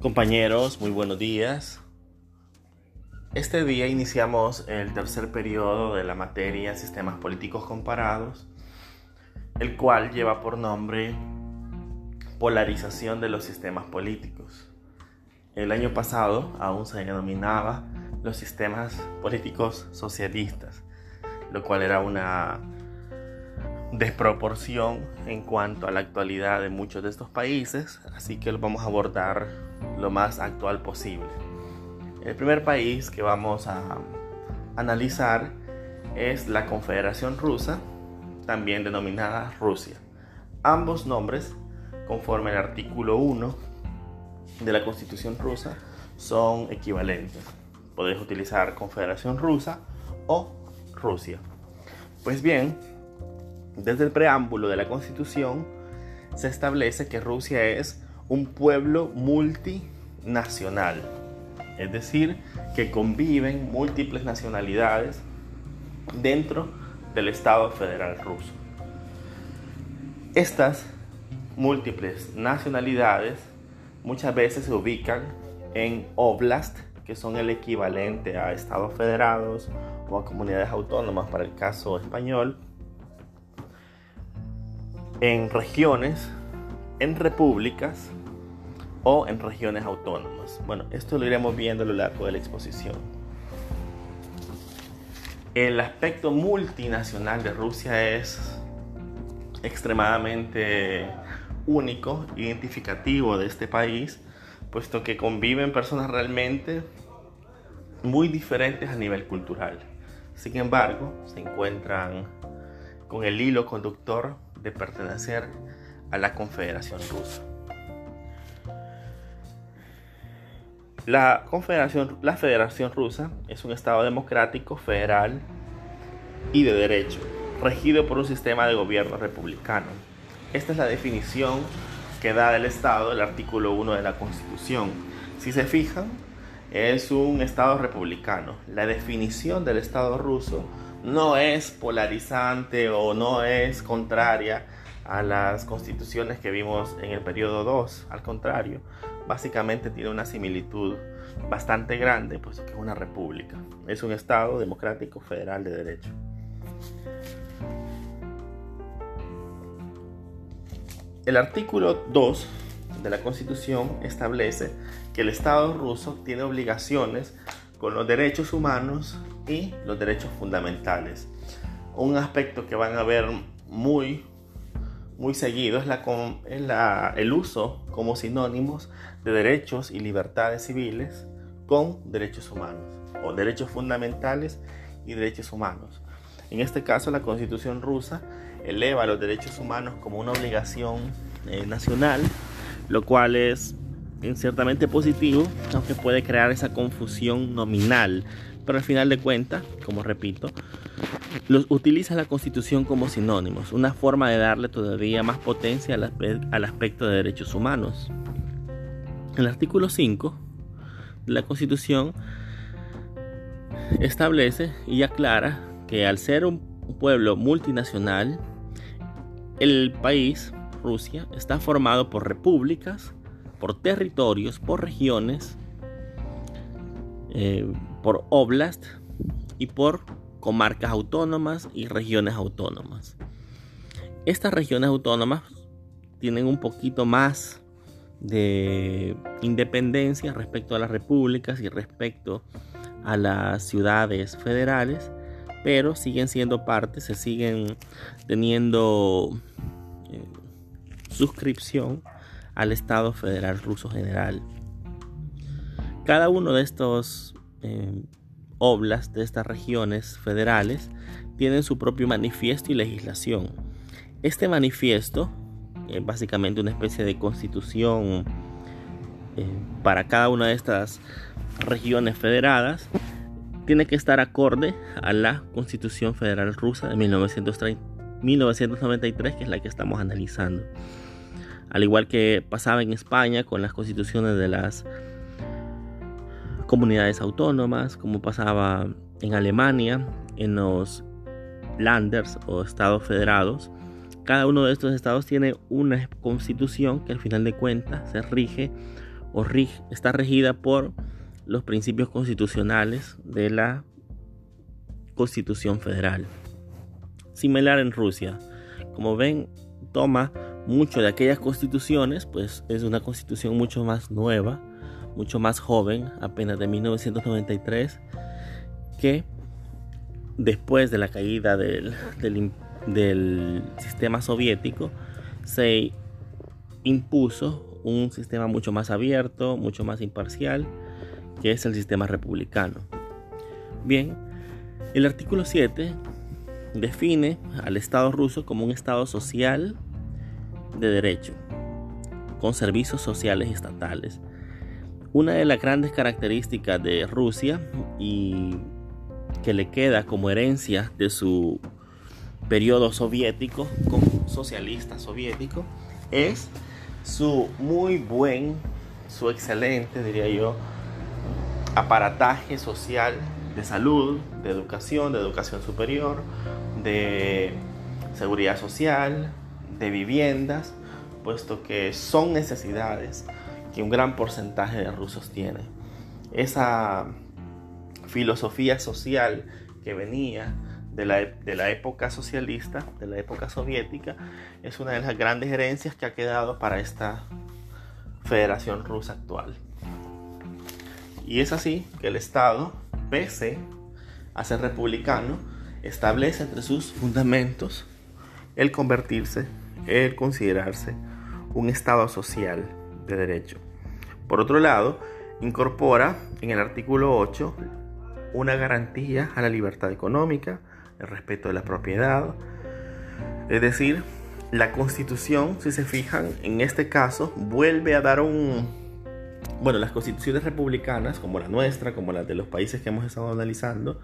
Compañeros, muy buenos días. Este día iniciamos el tercer periodo de la materia Sistemas Políticos Comparados, el cual lleva por nombre Polarización de los Sistemas Políticos. El año pasado aún se denominaba los sistemas políticos socialistas, lo cual era una desproporción en cuanto a la actualidad de muchos de estos países, así que lo vamos a abordar lo más actual posible. El primer país que vamos a analizar es la Confederación Rusa, también denominada Rusia. Ambos nombres, conforme el artículo 1 de la Constitución rusa, son equivalentes. Podéis utilizar Confederación Rusa o Rusia. Pues bien, desde el preámbulo de la Constitución se establece que Rusia es un pueblo multinacional, es decir, que conviven múltiples nacionalidades dentro del Estado federal ruso. Estas múltiples nacionalidades muchas veces se ubican en oblast, que son el equivalente a estados federados o a comunidades autónomas para el caso español, en regiones, en repúblicas o en regiones autónomas. Bueno, esto lo iremos viendo a lo largo de la exposición. El aspecto multinacional de Rusia es extremadamente único, identificativo de este país, puesto que conviven personas realmente muy diferentes a nivel cultural. Sin embargo, se encuentran con el hilo conductor de pertenecer a la Confederación Rusa. La Confederación, la Federación Rusa es un Estado democrático, federal y de derecho, regido por un sistema de gobierno republicano. Esta es la definición que da del Estado el artículo 1 de la Constitución. Si se fijan, es un Estado republicano. La definición del Estado ruso no es polarizante o no es contraria a las constituciones que vimos en el periodo 2. Al contrario, básicamente tiene una similitud bastante grande, puesto que es una república. Es un Estado democrático federal de derecho. El artículo 2 de la Constitución establece que el Estado ruso tiene obligaciones con los derechos humanos y los derechos fundamentales. Un aspecto que van a ver muy, muy seguido es, la, el uso como sinónimos de derechos y libertades civiles con derechos humanos o derechos fundamentales y derechos humanos. En este caso, la constitución rusa eleva los derechos humanos como una obligación eh, nacional, lo cual es ciertamente positivo, aunque puede crear esa confusión nominal. Pero al final de cuentas, como repito, los utiliza la Constitución como sinónimos, una forma de darle todavía más potencia al, aspecto de derechos humanos. El artículo 5 de la Constitución establece y aclara que al ser un pueblo multinacional, el país, Rusia, está formado por repúblicas, por territorios, por regiones, eh, por oblast y por comarcas autónomas y regiones autónomas. Estas regiones autónomas tienen un poquito más de independencia respecto a las repúblicas y respecto a las ciudades federales, pero siguen siendo parte, se siguen teniendo eh, suscripción al Estado Federal Ruso General. Cada uno de estos eh, oblas, de estas regiones federales, tienen su propio manifiesto y legislación. Este manifiesto, es básicamente una especie de constitución eh, para cada una de estas regiones federadas, tiene que estar acorde a la Constitución Federal Rusa de 1993, que es la que estamos analizando al igual que pasaba en España con las constituciones de las comunidades autónomas, como pasaba en Alemania, en los landers o estados federados. Cada uno de estos estados tiene una constitución que al final de cuentas se rige o está regida por los principios constitucionales de la Constitución Federal. Similar en Rusia. Como ven, toma mucho de aquellas constituciones, pues es una constitución mucho más nueva, mucho más joven, apenas de 1993, que después de la caída del, del sistema soviético, se impuso un sistema mucho más abierto, mucho más imparcial, que es el sistema republicano. Bien, el artículo 7 define al Estado ruso como un Estado social de derecho, con servicios sociales estatales. Una de las grandes características de Rusia y que le queda como herencia de su periodo soviético, socialista soviético, es su muy buen, su excelente, diría yo, aparataje social de salud, de educación, de educación superior, de seguridad social, de viviendas, puesto que son necesidades que un gran porcentaje de rusos tiene. Esa filosofía social que venía de la, de la, época socialista, de la época soviética, es una de las grandes herencias que ha quedado para esta federación rusa actual. Y es así que el Estado, pese a ser republicano, establece entre sus fundamentos el convertirse, el considerarse un Estado social de derecho. Por otro lado, incorpora en el artículo 8 una garantía a la libertad económica, el respeto de la propiedad. Es decir, la constitución, si se fijan, en este caso vuelve a dar un... Bueno, las constituciones republicanas, como la nuestra, como las de los países que hemos estado analizando,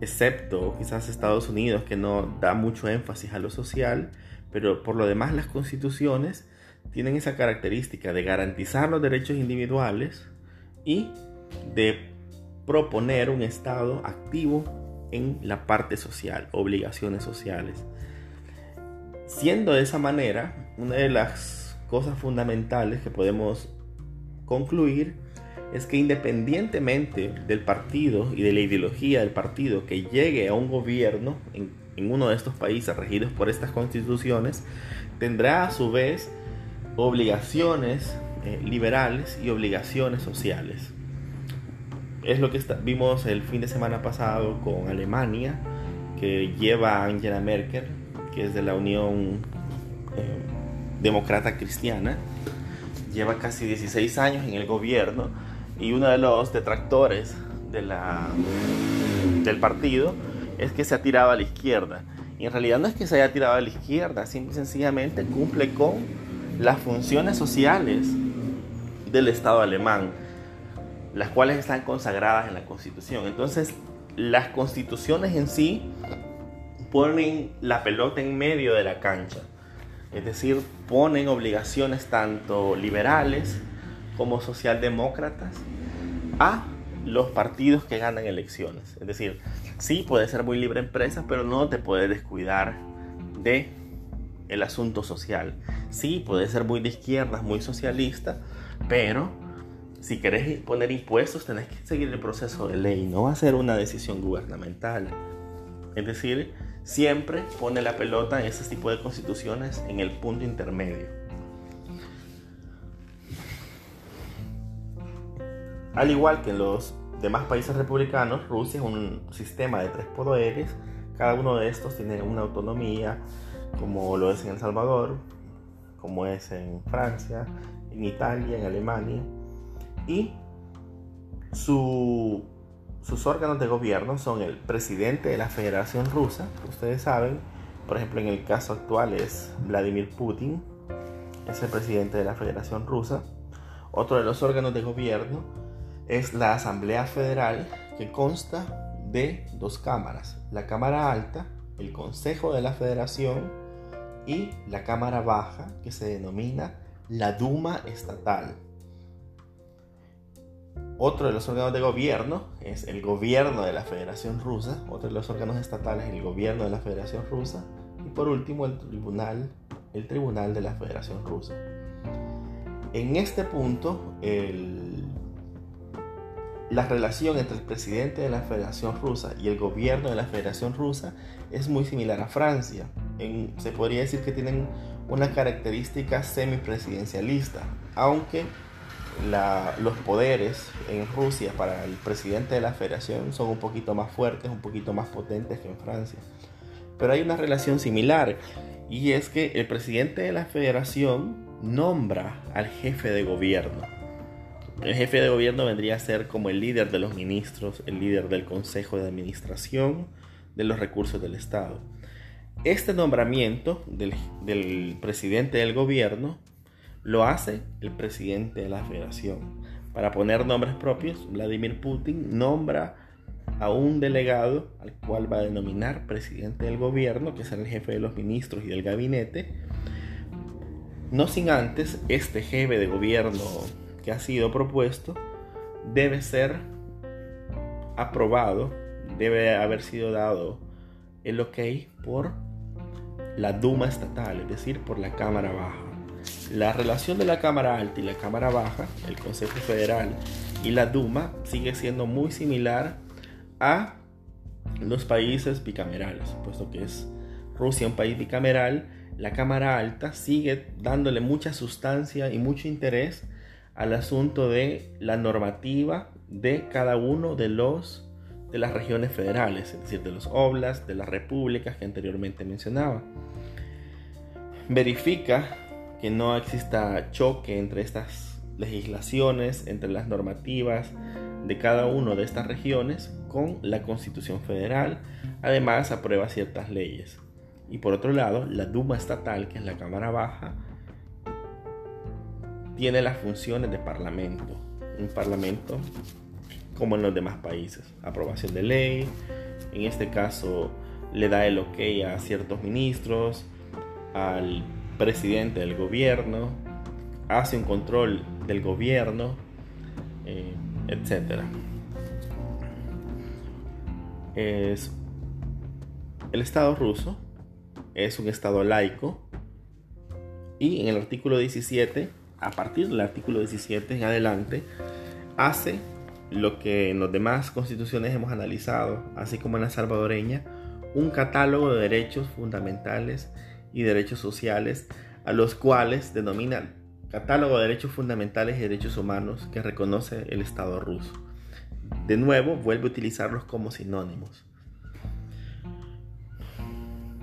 excepto quizás Estados Unidos, que no da mucho énfasis a lo social, pero por lo demás las constituciones tienen esa característica de garantizar los derechos individuales y de proponer un Estado activo en la parte social, obligaciones sociales. Siendo de esa manera, una de las cosas fundamentales que podemos concluir es que independientemente del partido y de la ideología del partido que llegue a un gobierno en, uno de estos países regidos por estas constituciones, tendrá a su vez obligaciones eh, liberales y obligaciones sociales es lo que vimos el fin de semana pasado con Alemania, que lleva a Angela Merkel, que es de la Unión eh, Demócrata Cristiana, lleva casi 16 años en el gobierno y uno de los detractores de la, del partido es que se ha tirado a la izquierda. Y en realidad no es que se haya tirado a la izquierda, simple y sencillamente cumple con las funciones sociales del Estado alemán las cuales están consagradas en la Constitución. Entonces, las constituciones en sí ponen la pelota en medio de la cancha. Es decir, ponen obligaciones tanto liberales como socialdemócratas a los partidos que ganan elecciones. Es decir, sí puede ser muy libre empresa, pero no te puede descuidar de el asunto social. Sí puede ser muy de izquierdas, muy socialista, pero si querés poner impuestos, tenés que seguir el proceso de ley, no va a ser una decisión gubernamental. Es decir, siempre pone la pelota en ese tipo de constituciones en el punto intermedio. Al igual que en los demás países republicanos, Rusia es un sistema de tres poderes. Cada uno de estos tiene una autonomía, como lo es en El Salvador, como es en Francia, en Italia, en Alemania y sus órganos de gobierno son el presidente de la Federación Rusa, ustedes saben, por ejemplo en el caso actual es Vladimir Putin, es el presidente de la Federación Rusa. Otro de los órganos de gobierno es la Asamblea Federal, que consta de dos cámaras, la Cámara Alta, el Consejo de la Federación y la Cámara Baja, que se denomina la Duma Estatal. Otro de los órganos de gobierno es el gobierno de la Federación Rusa, otro de los órganos estatales es el gobierno de la Federación Rusa y por último el tribunal, el tribunal de la Federación Rusa. En este punto, la relación entre el presidente de la Federación Rusa y el gobierno de la Federación Rusa es muy similar a Francia. Se podría decir que tienen una característica semipresidencialista, aunque los poderes en Rusia para el presidente de la federación son un poquito más fuertes, un poquito más potentes que en Francia. Pero hay una relación similar y es que el presidente de la federación nombra al jefe de gobierno. El jefe de gobierno vendría a ser como el líder de los ministros, el líder del consejo de administración de los recursos del Estado. Este nombramiento del, del presidente del gobierno lo hace el presidente de la federación. Para poner nombres propios, Vladimir Putin nombra a un delegado al cual va a denominar presidente del gobierno, que será el jefe de los ministros y del gabinete. No sin antes, este jefe de gobierno que ha sido propuesto debe ser aprobado, debe haber sido dado el ok por la Duma estatal, es decir, por la Cámara Baja. La relación de la Cámara Alta y la Cámara Baja, el Consejo Federal y la Duma sigue siendo muy similar a los países bicamerales, puesto que es Rusia un país bicameral, la Cámara Alta sigue dándole mucha sustancia y mucho interés al asunto de la normativa de cada uno de los de las regiones federales, es decir, de los oblasts, de las repúblicas que anteriormente mencionaba. Verifica que no exista choque entre estas legislaciones, entre las normativas de cada una de estas regiones con la Constitución Federal. Además, aprueba ciertas leyes. Y por otro lado, la Duma estatal, que es la Cámara Baja, tiene las funciones de parlamento. Un parlamento como en los demás países. Aprobación de ley, en este caso le da el ok a ciertos ministros, al presidente del gobierno, hace un control del gobierno, eh, etc. Es, el Estado ruso es un Estado laico y en el artículo 17, a partir del artículo 17 en adelante, hace lo que en las demás constituciones hemos analizado, así como en la salvadoreña, un catálogo de derechos fundamentales y derechos sociales, a los cuales denominan catálogo de derechos fundamentales y derechos humanos que reconoce el Estado ruso. De nuevo, vuelve a utilizarlos como sinónimos.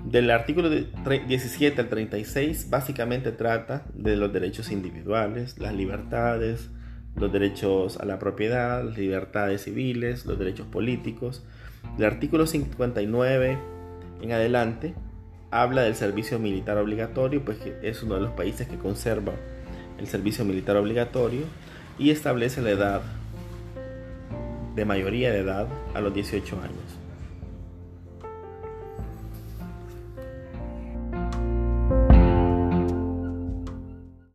Del artículo 17 al 36 básicamente trata de los derechos individuales, las libertades, los derechos a la propiedad, las libertades civiles, los derechos políticos. Del artículo 59 en adelante habla del servicio militar obligatorio, pues es uno de los países que conserva el servicio militar obligatorio y establece la edad de mayoría de edad a los 18 años.